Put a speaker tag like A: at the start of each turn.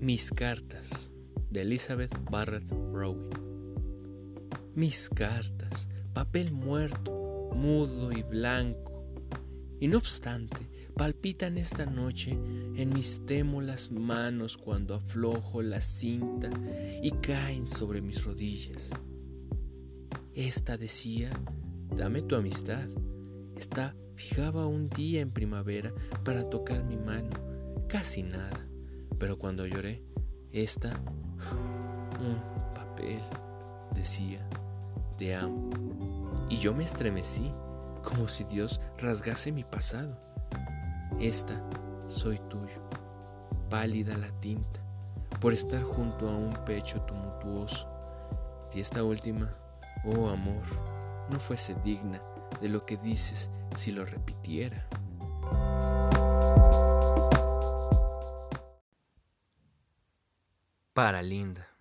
A: Mis cartas de Elizabeth Barrett Browning. Mis cartas, papel muerto, mudo y blanco. Y no obstante, palpitan esta noche en mis témulas manos cuando aflojo la cinta y caen sobre mis rodillas. Esta decía, dame tu amistad. Esta fijaba un día en primavera para tocar mi mano, casi nada. Pero cuando lloré, esta, un papel, decía, te amo. Y yo me estremecí, como si Dios rasgase mi pasado. Esta, soy tuyo, pálida la tinta, por estar junto a un pecho tumultuoso. Y esta última, oh amor, no fuese digna de lo que dices si lo repitiera. Para Linda.